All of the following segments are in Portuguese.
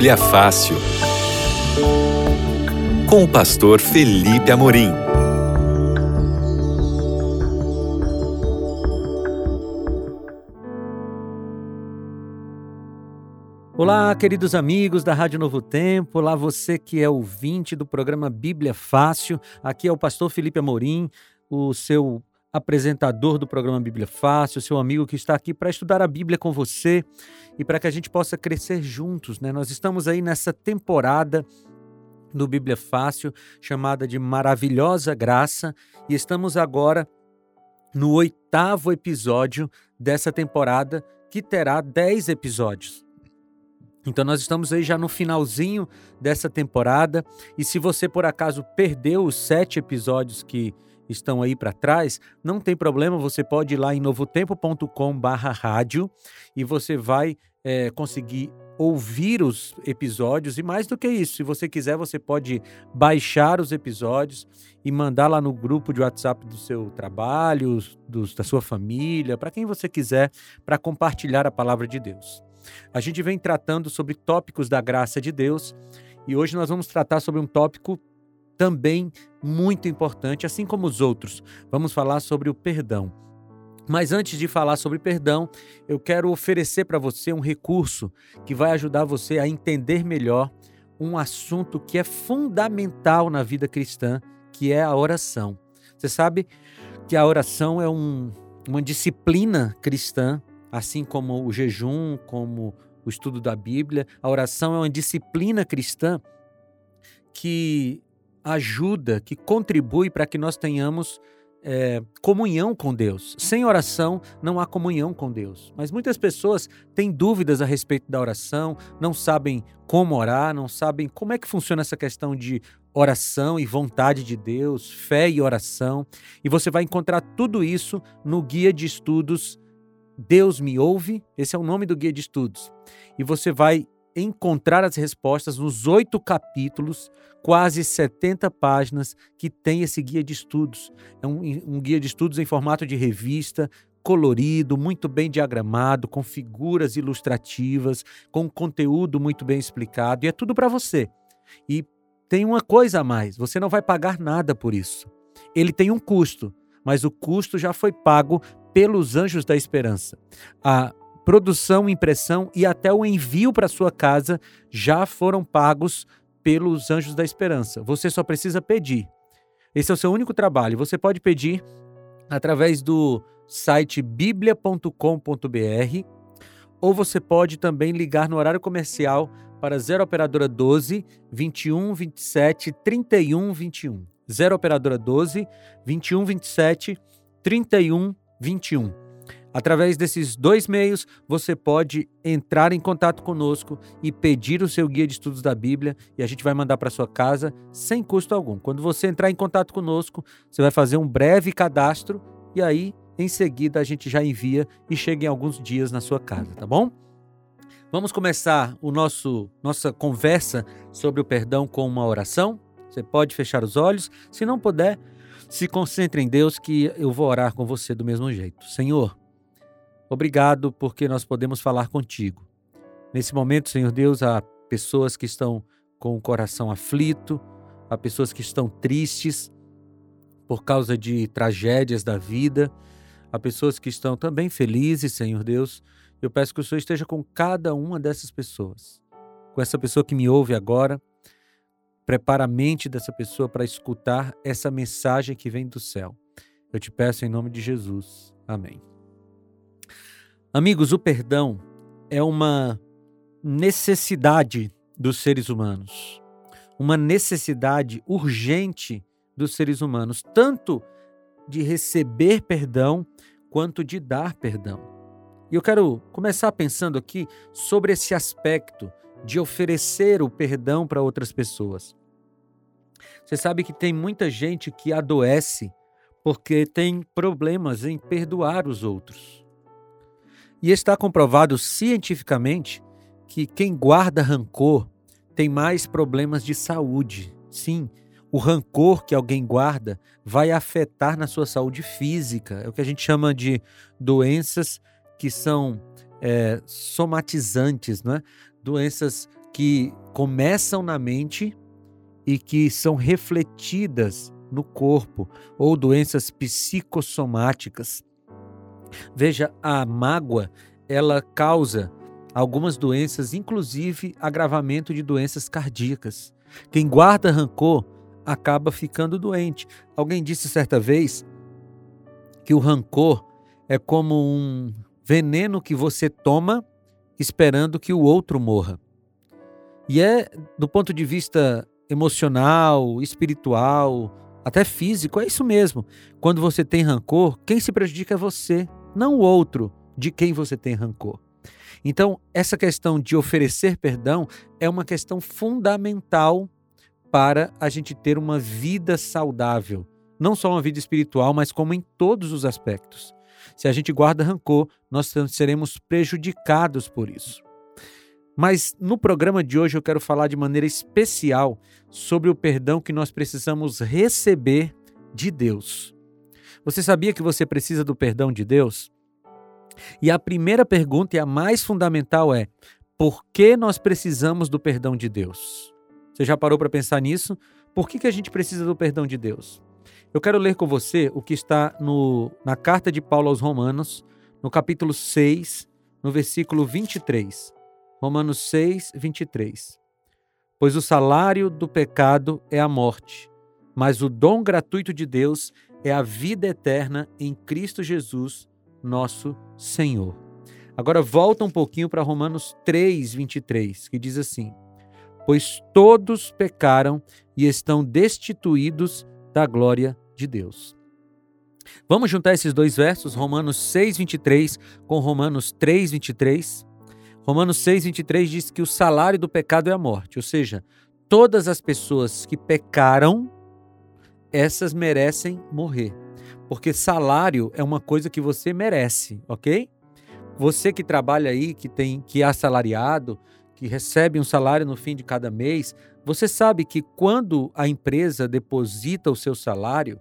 Bíblia Fácil. Com o pastor Felipe Amorim. Olá, queridos amigos da Rádio Novo Tempo. Olá, você que é ouvinte do programa Bíblia Fácil. Aqui é o pastor Felipe Amorim, o seu apresentador do programa Bíblia Fácil, seu amigo que está aqui para estudar a Bíblia com você e para que a gente possa crescer juntos. Né? Nós estamos aí nessa temporada do Bíblia Fácil, chamada de Maravilhosa Graça, e estamos agora no oitavo episódio dessa temporada, que terá dez episódios. Então nós estamos aí já no finalzinho dessa temporada, e se você por acaso perdeu os sete episódios que estão aí para trás, não tem problema, você pode ir lá em novotempo.com/rádio e você vai é, conseguir ouvir os episódios e mais do que isso, se você quiser, você pode baixar os episódios e mandar lá no grupo de WhatsApp do seu trabalho, dos, da sua família, para quem você quiser, para compartilhar a palavra de Deus. A gente vem tratando sobre tópicos da graça de Deus e hoje nós vamos tratar sobre um tópico também muito importante, assim como os outros. Vamos falar sobre o perdão. Mas antes de falar sobre perdão, eu quero oferecer para você um recurso que vai ajudar você a entender melhor um assunto que é fundamental na vida cristã, que é a oração. Você sabe que a oração é um, uma disciplina cristã, assim como o jejum, como o estudo da Bíblia. A oração é uma disciplina cristã que ajuda, que contribui para que nós tenhamos é, comunhão com Deus. Sem oração não há comunhão com Deus. Mas muitas pessoas têm dúvidas a respeito da oração, não sabem como orar, não sabem como é que funciona essa questão de oração e vontade de Deus, fé e oração. E você vai encontrar tudo isso no guia de estudos Deus me ouve. Esse é o nome do guia de estudos. E você vai encontrar as respostas nos oito capítulos, quase 70 páginas, que tem esse guia de estudos. É um, um guia de estudos em formato de revista, colorido, muito bem diagramado, com figuras ilustrativas, com conteúdo muito bem explicado, e é tudo para você. E tem uma coisa a mais: você não vai pagar nada por isso. Ele tem um custo, mas o custo já foi pago pelos anjos da esperança. A produção, impressão e até o envio para sua casa já foram pagos pelos anjos da esperança. Você só precisa pedir. Esse é o seu único trabalho. Você pode pedir através do site biblia.com.br ou você pode também ligar no horário comercial para 0 operadora 12 21 27 31 21. 0 operadora 12 21 27 31 21. Através desses dois meios, você pode entrar em contato conosco e pedir o seu guia de estudos da Bíblia e a gente vai mandar para sua casa sem custo algum. Quando você entrar em contato conosco, você vai fazer um breve cadastro e aí, em seguida, a gente já envia e chega em alguns dias na sua casa, tá bom? Vamos começar o nosso nossa conversa sobre o perdão com uma oração. Você pode fechar os olhos, se não puder, se concentre em Deus que eu vou orar com você do mesmo jeito. Senhor, Obrigado porque nós podemos falar contigo. Nesse momento, Senhor Deus, há pessoas que estão com o coração aflito, há pessoas que estão tristes por causa de tragédias da vida, há pessoas que estão também felizes, Senhor Deus. Eu peço que o Senhor esteja com cada uma dessas pessoas. Com essa pessoa que me ouve agora, prepara a mente dessa pessoa para escutar essa mensagem que vem do céu. Eu te peço em nome de Jesus. Amém. Amigos, o perdão é uma necessidade dos seres humanos, uma necessidade urgente dos seres humanos, tanto de receber perdão quanto de dar perdão. E eu quero começar pensando aqui sobre esse aspecto de oferecer o perdão para outras pessoas. Você sabe que tem muita gente que adoece porque tem problemas em perdoar os outros. E está comprovado cientificamente que quem guarda rancor tem mais problemas de saúde. Sim, o rancor que alguém guarda vai afetar na sua saúde física. É o que a gente chama de doenças que são é, somatizantes, é? doenças que começam na mente e que são refletidas no corpo, ou doenças psicossomáticas. Veja, a mágoa, ela causa algumas doenças, inclusive agravamento de doenças cardíacas. Quem guarda rancor acaba ficando doente. Alguém disse certa vez que o rancor é como um veneno que você toma esperando que o outro morra. E é, do ponto de vista emocional, espiritual, até físico, é isso mesmo. Quando você tem rancor, quem se prejudica é você, não o outro de quem você tem rancor. Então, essa questão de oferecer perdão é uma questão fundamental para a gente ter uma vida saudável. Não só uma vida espiritual, mas como em todos os aspectos. Se a gente guarda rancor, nós seremos prejudicados por isso. Mas no programa de hoje eu quero falar de maneira especial sobre o perdão que nós precisamos receber de Deus. Você sabia que você precisa do perdão de Deus? E a primeira pergunta e a mais fundamental é: por que nós precisamos do perdão de Deus? Você já parou para pensar nisso? Por que, que a gente precisa do perdão de Deus? Eu quero ler com você o que está no, na carta de Paulo aos Romanos, no capítulo 6, no versículo 23. Romanos 6, 23. Pois o salário do pecado é a morte, mas o dom gratuito de Deus é a vida eterna em Cristo Jesus, nosso Senhor. Agora volta um pouquinho para Romanos 3, 23, que diz assim: Pois todos pecaram e estão destituídos da glória de Deus. Vamos juntar esses dois versos, Romanos 6, 23 com Romanos 3, 23. Romanos 6, 23 diz que o salário do pecado é a morte, ou seja, todas as pessoas que pecaram, essas merecem morrer. Porque salário é uma coisa que você merece, ok? Você que trabalha aí, que tem que é assalariado, que recebe um salário no fim de cada mês, você sabe que quando a empresa deposita o seu salário,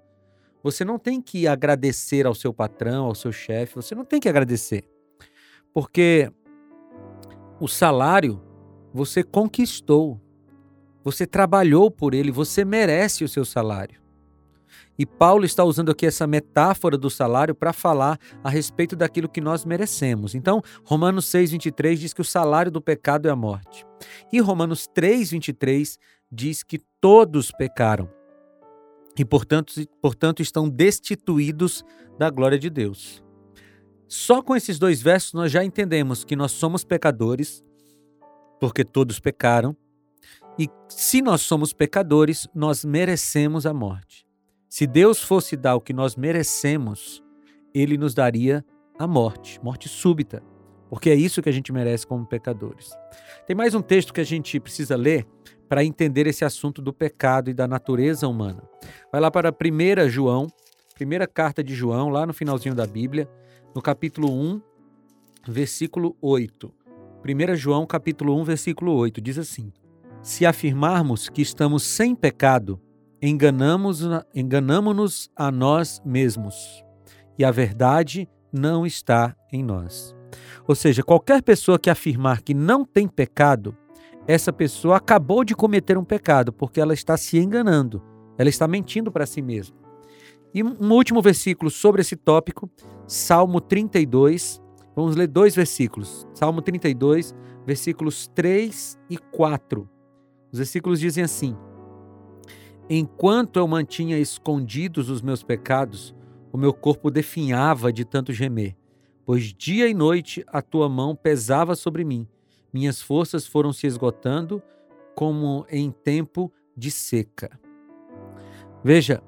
você não tem que agradecer ao seu patrão, ao seu chefe, você não tem que agradecer. Porque o salário você conquistou, você trabalhou por ele, você merece o seu salário. E Paulo está usando aqui essa metáfora do salário para falar a respeito daquilo que nós merecemos. Então, Romanos 6:23 diz que o salário do pecado é a morte. E Romanos 3:23 diz que todos pecaram e, portanto, portanto, estão destituídos da glória de Deus. Só com esses dois versos nós já entendemos que nós somos pecadores, porque todos pecaram, e se nós somos pecadores, nós merecemos a morte. Se Deus fosse dar o que nós merecemos, ele nos daria a morte, morte súbita, porque é isso que a gente merece como pecadores. Tem mais um texto que a gente precisa ler para entender esse assunto do pecado e da natureza humana. Vai lá para 1 João, primeira carta de João, lá no finalzinho da Bíblia, no capítulo 1, versículo 8. 1 João, capítulo 1, versículo 8, diz assim: Se afirmarmos que estamos sem pecado, enganamos a nós mesmos e a verdade não está em nós. Ou seja, qualquer pessoa que afirmar que não tem pecado, essa pessoa acabou de cometer um pecado, porque ela está se enganando, ela está mentindo para si mesma. E um último versículo sobre esse tópico, Salmo 32. Vamos ler dois versículos. Salmo 32, versículos 3 e 4. Os versículos dizem assim: Enquanto eu mantinha escondidos os meus pecados, o meu corpo definhava de tanto gemer, pois dia e noite a tua mão pesava sobre mim. Minhas forças foram se esgotando como em tempo de seca. Veja,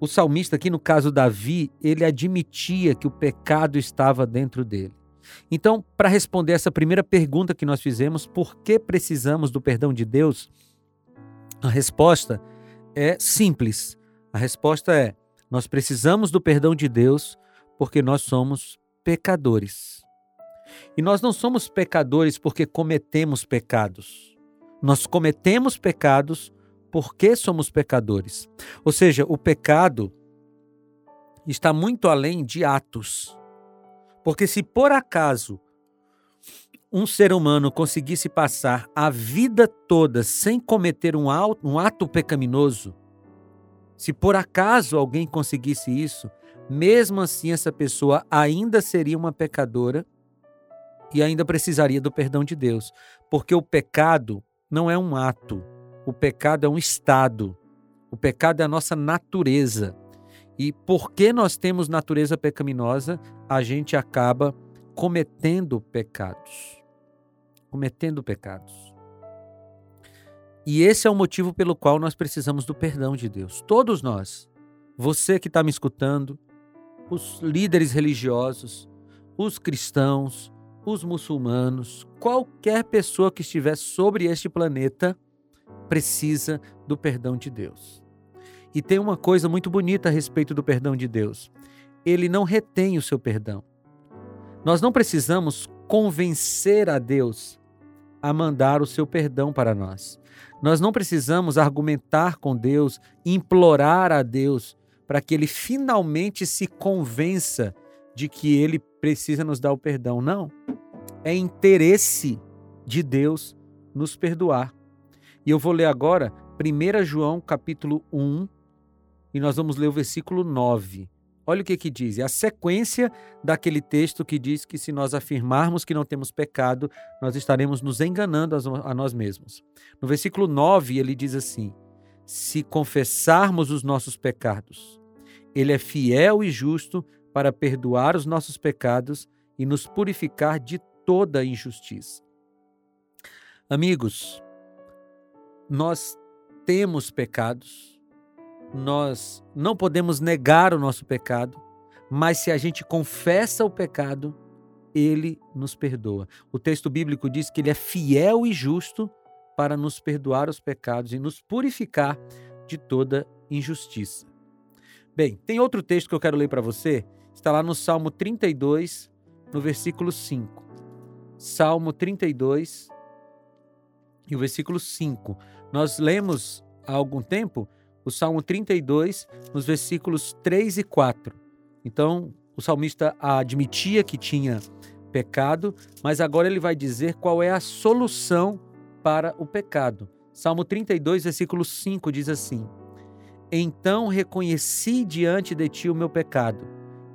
o salmista aqui no caso Davi, ele admitia que o pecado estava dentro dele. Então, para responder essa primeira pergunta que nós fizemos, por que precisamos do perdão de Deus? A resposta é simples. A resposta é: nós precisamos do perdão de Deus porque nós somos pecadores. E nós não somos pecadores porque cometemos pecados. Nós cometemos pecados porque somos pecadores. Ou seja, o pecado está muito além de atos. Porque se por acaso um ser humano conseguisse passar a vida toda sem cometer um, ato pecaminoso, se por acaso alguém conseguisse isso, mesmo assim essa pessoa ainda seria uma pecadora e ainda precisaria do perdão de Deus, porque o pecado não é um ato, o pecado é um estado, o pecado é a nossa natureza. E porque nós temos natureza pecaminosa, a gente acaba cometendo pecados. Cometendo pecados. E esse é o motivo pelo qual nós precisamos do perdão de Deus. Todos nós. Você que está me escutando, os líderes religiosos, os cristãos, os muçulmanos, qualquer pessoa que estiver sobre este planeta precisa do perdão de Deus. E tem uma coisa muito bonita a respeito do perdão de Deus. Ele não retém o seu perdão. Nós não precisamos convencer a Deus a mandar o seu perdão para nós. Nós não precisamos argumentar com Deus, implorar a Deus para que ele finalmente se convença de que ele precisa nos dar o perdão. Não. É interesse de Deus nos perdoar. E eu vou ler agora 1 João capítulo 1 e nós vamos ler o versículo 9. Olha o que que diz, é a sequência daquele texto que diz que se nós afirmarmos que não temos pecado, nós estaremos nos enganando a nós mesmos. No versículo 9, ele diz assim: Se confessarmos os nossos pecados, ele é fiel e justo para perdoar os nossos pecados e nos purificar de toda injustiça. Amigos, nós temos pecados, nós não podemos negar o nosso pecado, mas se a gente confessa o pecado, ele nos perdoa. O texto bíblico diz que ele é fiel e justo para nos perdoar os pecados e nos purificar de toda injustiça. Bem, tem outro texto que eu quero ler para você, está lá no Salmo 32, no versículo 5. Salmo 32 e o versículo 5. Nós lemos há algum tempo o Salmo 32, nos versículos 3 e 4. Então, o salmista admitia que tinha pecado, mas agora ele vai dizer qual é a solução para o pecado. Salmo 32, versículo 5 diz assim: Então reconheci diante de ti o meu pecado,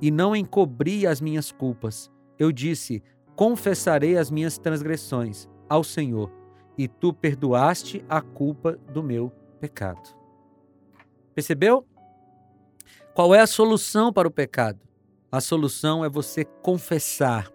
e não encobri as minhas culpas. Eu disse: Confessarei as minhas transgressões ao Senhor, e tu perdoaste a culpa do meu pecado. Percebeu? Qual é a solução para o pecado? A solução é você confessar,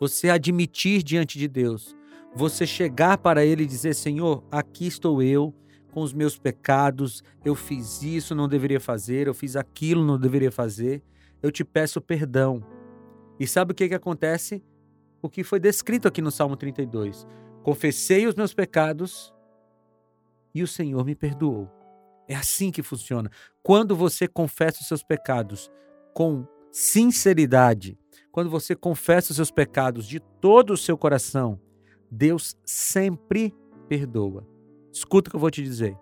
você admitir diante de Deus, você chegar para Ele e dizer: Senhor, aqui estou eu com os meus pecados, eu fiz isso, não deveria fazer, eu fiz aquilo, não deveria fazer, eu te peço perdão. E sabe o que, que acontece? O que foi descrito aqui no Salmo 32. Confessei os meus pecados e o Senhor me perdoou. É assim que funciona. Quando você confessa os seus pecados com sinceridade, quando você confessa os seus pecados de todo o seu coração, Deus sempre perdoa. Escuta o que eu vou te dizer.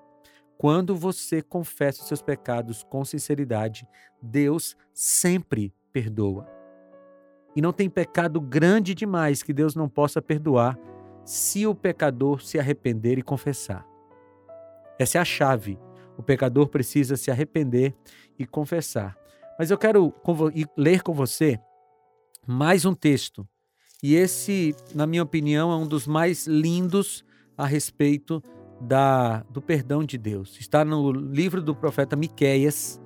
Quando você confessa os seus pecados com sinceridade, Deus sempre perdoa. E não tem pecado grande demais que Deus não possa perdoar se o pecador se arrepender e confessar. Essa é a chave o pecador precisa se arrepender e confessar. Mas eu quero ler com você mais um texto. E esse, na minha opinião, é um dos mais lindos a respeito da, do perdão de Deus. Está no livro do profeta Miqueias,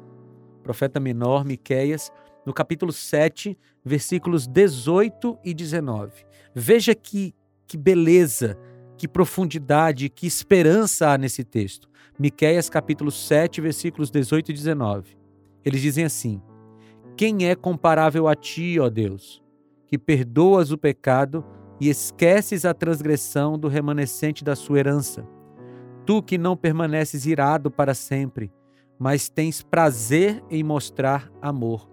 profeta menor Miqueias, no capítulo 7, versículos 18 e 19. Veja que, que beleza, que profundidade, que esperança há nesse texto. Miqueias capítulo 7, versículos 18 e 19. Eles dizem assim: Quem é comparável a ti, ó Deus, que perdoas o pecado e esqueces a transgressão do remanescente da sua herança? Tu que não permaneces irado para sempre, mas tens prazer em mostrar amor.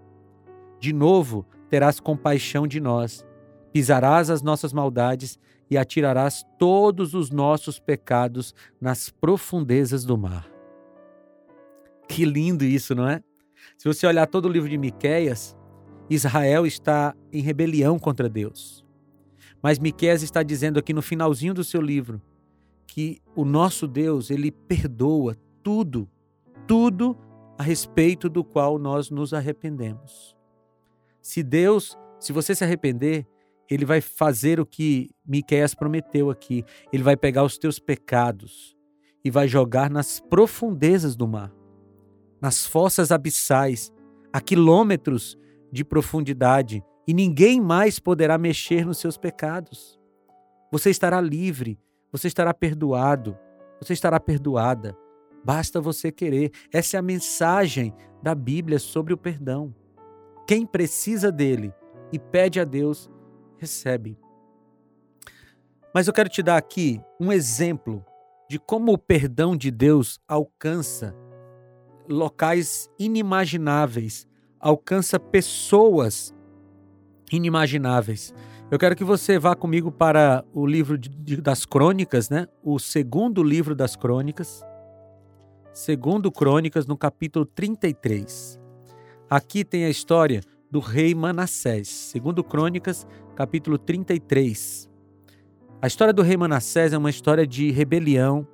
De novo terás compaixão de nós, pisarás as nossas maldades e atirarás todos os nossos pecados nas profundezas do mar. Que lindo isso, não é? Se você olhar todo o livro de Miqueias, Israel está em rebelião contra Deus. Mas Miqueias está dizendo aqui no finalzinho do seu livro que o nosso Deus, ele perdoa tudo, tudo a respeito do qual nós nos arrependemos. Se Deus, se você se arrepender, ele vai fazer o que Miqueias prometeu aqui. Ele vai pegar os teus pecados e vai jogar nas profundezas do mar, nas fossas abissais, a quilômetros de profundidade, e ninguém mais poderá mexer nos seus pecados. Você estará livre, você estará perdoado, você estará perdoada. Basta você querer. Essa é a mensagem da Bíblia sobre o perdão. Quem precisa dele e pede a Deus, recebe. Mas eu quero te dar aqui um exemplo de como o perdão de Deus alcança locais inimagináveis, alcança pessoas inimagináveis. Eu quero que você vá comigo para o livro de, de, das Crônicas, né? O segundo livro das Crônicas. Segundo Crônicas, no capítulo 33. Aqui tem a história do rei Manassés. Segundo Crônicas, capítulo 33. A história do rei Manassés é uma história de rebelião,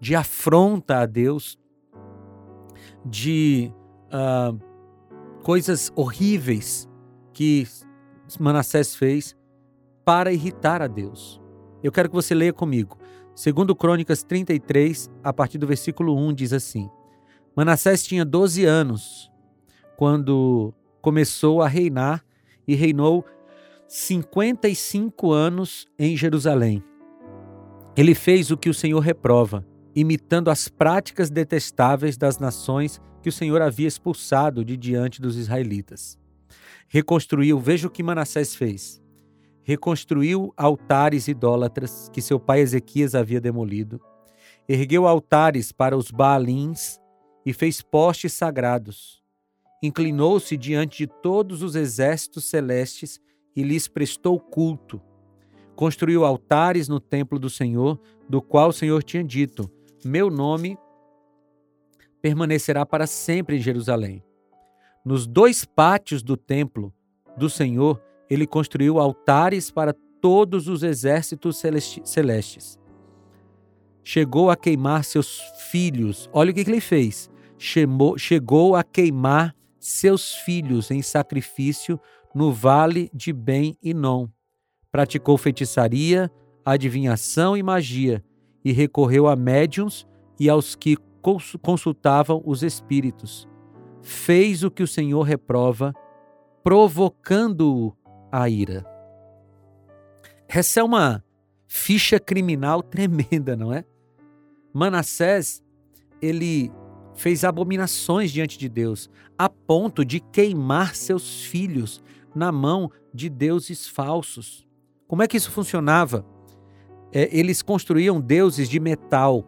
de afronta a Deus, de uh, coisas horríveis que Manassés fez para irritar a Deus. Eu quero que você leia comigo. Segundo Crônicas 33, a partir do versículo 1, diz assim: Manassés tinha 12 anos quando começou a reinar e reinou 55 anos em Jerusalém. Ele fez o que o Senhor reprova, imitando as práticas detestáveis das nações que o Senhor havia expulsado de diante dos israelitas. Reconstruiu, veja o que Manassés fez reconstruiu altares idólatras que seu pai Ezequias havia demolido, ergueu altares para os Baalins e fez postes sagrados. Inclinou-se diante de todos os exércitos celestes e lhes prestou culto. Construiu altares no templo do Senhor, do qual o Senhor tinha dito: Meu nome permanecerá para sempre em Jerusalém. Nos dois pátios do templo do Senhor, ele construiu altares para todos os exércitos celestes. Chegou a queimar seus filhos. Olha o que ele fez. Chegou a queimar seus filhos em sacrifício no vale de Ben Inon. Praticou feitiçaria, adivinhação e magia, e recorreu a médiums e aos que consultavam os espíritos. Fez o que o Senhor reprova, provocando-o a ira. Essa é uma ficha criminal tremenda, não é? Manassés, ele fez abominações diante de Deus, a ponto de queimar seus filhos na mão de deuses falsos. Como é que isso funcionava? É, eles construíam deuses de metal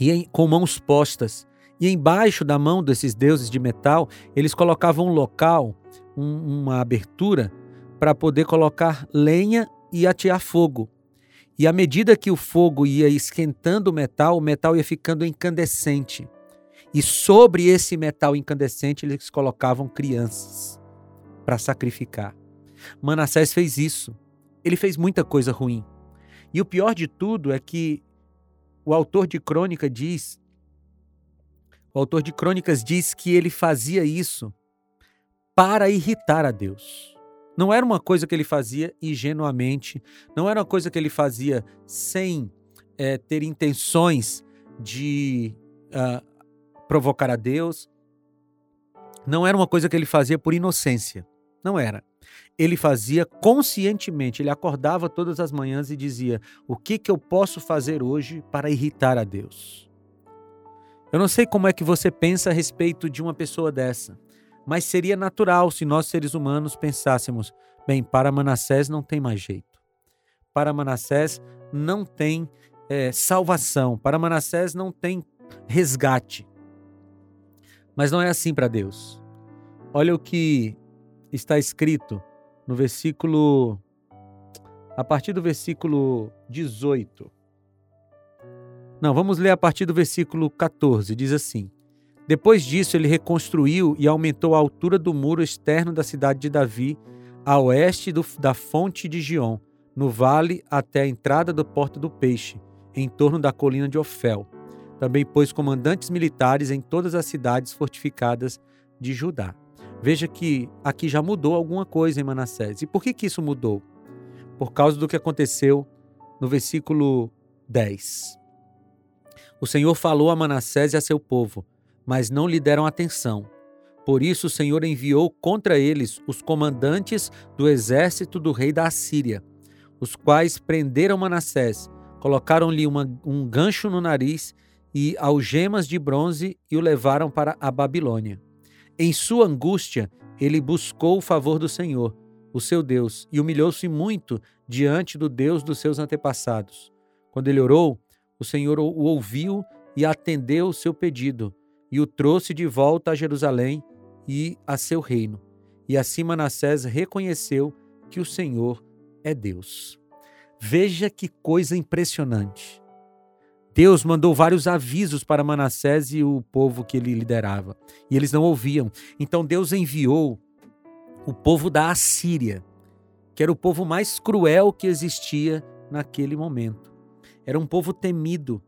e em, com mãos postas. E embaixo da mão desses deuses de metal, eles colocavam um local, um, uma abertura para poder colocar lenha e atear fogo. E à medida que o fogo ia esquentando o metal, o metal ia ficando incandescente. E sobre esse metal incandescente eles colocavam crianças para sacrificar. Manassés fez isso. Ele fez muita coisa ruim. E o pior de tudo é que o autor de crônica diz, o autor de crônicas diz que ele fazia isso para irritar a Deus. Não era uma coisa que ele fazia ingenuamente, não era uma coisa que ele fazia sem é, ter intenções de uh, provocar a Deus. Não era uma coisa que ele fazia por inocência. Não era. Ele fazia conscientemente. Ele acordava todas as manhãs e dizia: O que, que eu posso fazer hoje para irritar a Deus? Eu não sei como é que você pensa a respeito de uma pessoa dessa. Mas seria natural se nós seres humanos pensássemos: bem, para Manassés não tem mais jeito. Para Manassés não tem é, salvação. Para Manassés não tem resgate. Mas não é assim para Deus. Olha o que está escrito no versículo. A partir do versículo 18. Não, vamos ler a partir do versículo 14. Diz assim: depois disso, ele reconstruiu e aumentou a altura do muro externo da cidade de Davi, a oeste do, da fonte de Gion, no vale até a entrada da Porta do Peixe, em torno da colina de Ofel. Também pôs comandantes militares em todas as cidades fortificadas de Judá. Veja que aqui já mudou alguma coisa em Manassés. E por que, que isso mudou? Por causa do que aconteceu no versículo 10. O Senhor falou a Manassés e a seu povo, mas não lhe deram atenção. Por isso o Senhor enviou contra eles os comandantes do exército do rei da Assíria, os quais prenderam Manassés, colocaram-lhe um gancho no nariz e algemas de bronze e o levaram para a Babilônia. Em sua angústia, ele buscou o favor do Senhor, o seu Deus, e humilhou-se muito diante do Deus dos seus antepassados. Quando ele orou, o Senhor o ouviu e atendeu o seu pedido, e o trouxe de volta a Jerusalém e a seu reino. E assim Manassés reconheceu que o Senhor é Deus. Veja que coisa impressionante. Deus mandou vários avisos para Manassés e o povo que ele liderava, e eles não ouviam. Então Deus enviou o povo da Assíria, que era o povo mais cruel que existia naquele momento. Era um povo temido,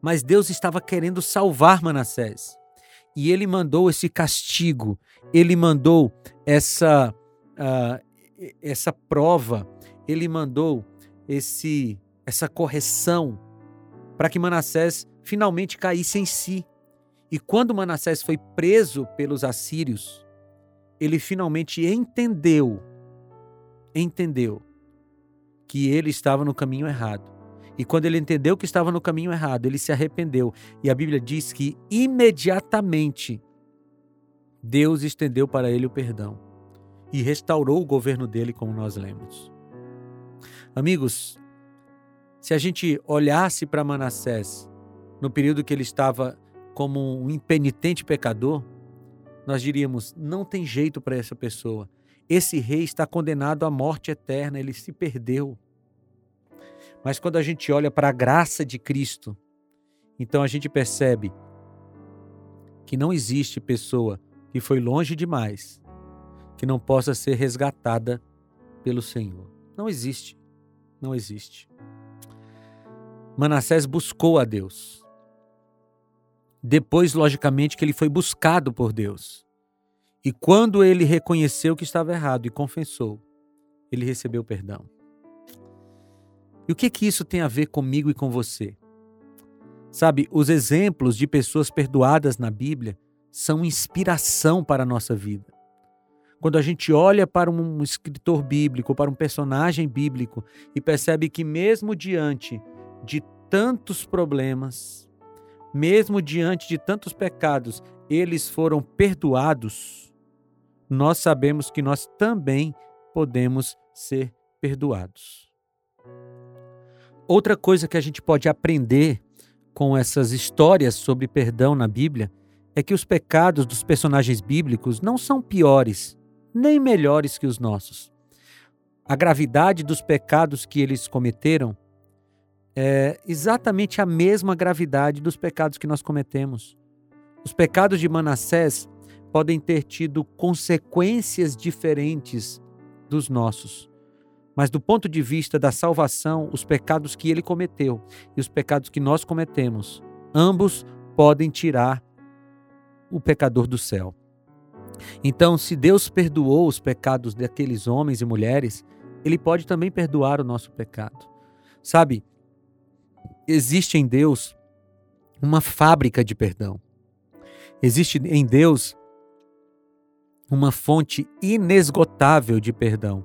mas Deus estava querendo salvar Manassés. E ele mandou esse castigo, ele mandou essa, uh, essa prova, ele mandou esse essa correção para que Manassés finalmente caísse em si. E quando Manassés foi preso pelos assírios, ele finalmente entendeu, entendeu que ele estava no caminho errado. E quando ele entendeu que estava no caminho errado, ele se arrependeu. E a Bíblia diz que imediatamente Deus estendeu para ele o perdão e restaurou o governo dele, como nós lemos. Amigos, se a gente olhasse para Manassés no período que ele estava como um impenitente pecador, nós diríamos: não tem jeito para essa pessoa. Esse rei está condenado à morte eterna, ele se perdeu. Mas quando a gente olha para a graça de Cristo, então a gente percebe que não existe pessoa que foi longe demais que não possa ser resgatada pelo Senhor. Não existe. Não existe. Manassés buscou a Deus. Depois, logicamente, que ele foi buscado por Deus. E quando ele reconheceu que estava errado e confessou, ele recebeu perdão. E o que que isso tem a ver comigo e com você? Sabe, os exemplos de pessoas perdoadas na Bíblia são inspiração para a nossa vida. Quando a gente olha para um escritor bíblico, para um personagem bíblico e percebe que, mesmo diante de tantos problemas, mesmo diante de tantos pecados, eles foram perdoados, nós sabemos que nós também podemos ser perdoados. Outra coisa que a gente pode aprender com essas histórias sobre perdão na Bíblia é que os pecados dos personagens bíblicos não são piores nem melhores que os nossos. A gravidade dos pecados que eles cometeram é exatamente a mesma gravidade dos pecados que nós cometemos. Os pecados de Manassés podem ter tido consequências diferentes dos nossos. Mas do ponto de vista da salvação, os pecados que ele cometeu e os pecados que nós cometemos, ambos podem tirar o pecador do céu. Então, se Deus perdoou os pecados daqueles homens e mulheres, ele pode também perdoar o nosso pecado. Sabe, existe em Deus uma fábrica de perdão. Existe em Deus uma fonte inesgotável de perdão.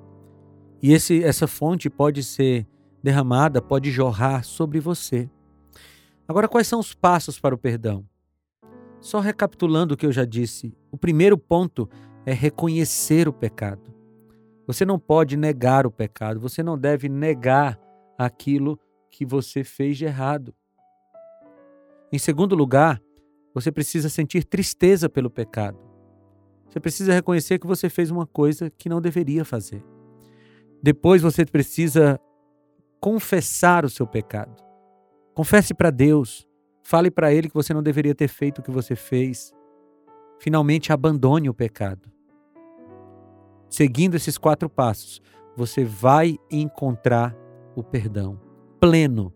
E esse, essa fonte pode ser derramada, pode jorrar sobre você. Agora, quais são os passos para o perdão? Só recapitulando o que eu já disse, o primeiro ponto é reconhecer o pecado. Você não pode negar o pecado, você não deve negar aquilo que você fez de errado. Em segundo lugar, você precisa sentir tristeza pelo pecado. Você precisa reconhecer que você fez uma coisa que não deveria fazer. Depois você precisa confessar o seu pecado. Confesse para Deus. Fale para Ele que você não deveria ter feito o que você fez. Finalmente, abandone o pecado. Seguindo esses quatro passos, você vai encontrar o perdão pleno.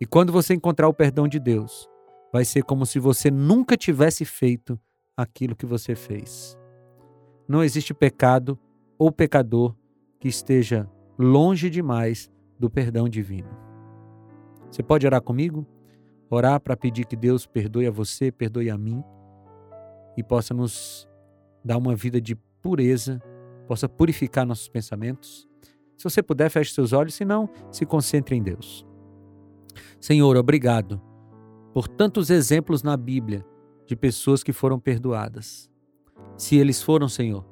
E quando você encontrar o perdão de Deus, vai ser como se você nunca tivesse feito aquilo que você fez. Não existe pecado ou pecador que esteja longe demais do perdão divino. Você pode orar comigo? Orar para pedir que Deus perdoe a você, perdoe a mim e possa nos dar uma vida de pureza, possa purificar nossos pensamentos. Se você puder, feche seus olhos, se não, se concentre em Deus. Senhor, obrigado por tantos exemplos na Bíblia de pessoas que foram perdoadas. Se eles foram, Senhor,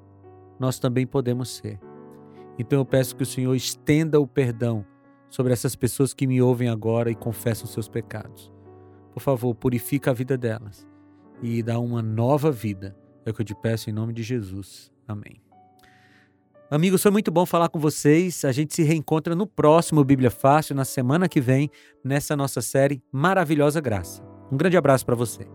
nós também podemos ser. Então eu peço que o Senhor estenda o perdão sobre essas pessoas que me ouvem agora e confessam seus pecados. Por favor, purifica a vida delas e dá uma nova vida. É o que eu te peço em nome de Jesus. Amém. Amigos, foi muito bom falar com vocês. A gente se reencontra no próximo Bíblia Fácil, na semana que vem, nessa nossa série Maravilhosa Graça. Um grande abraço para você.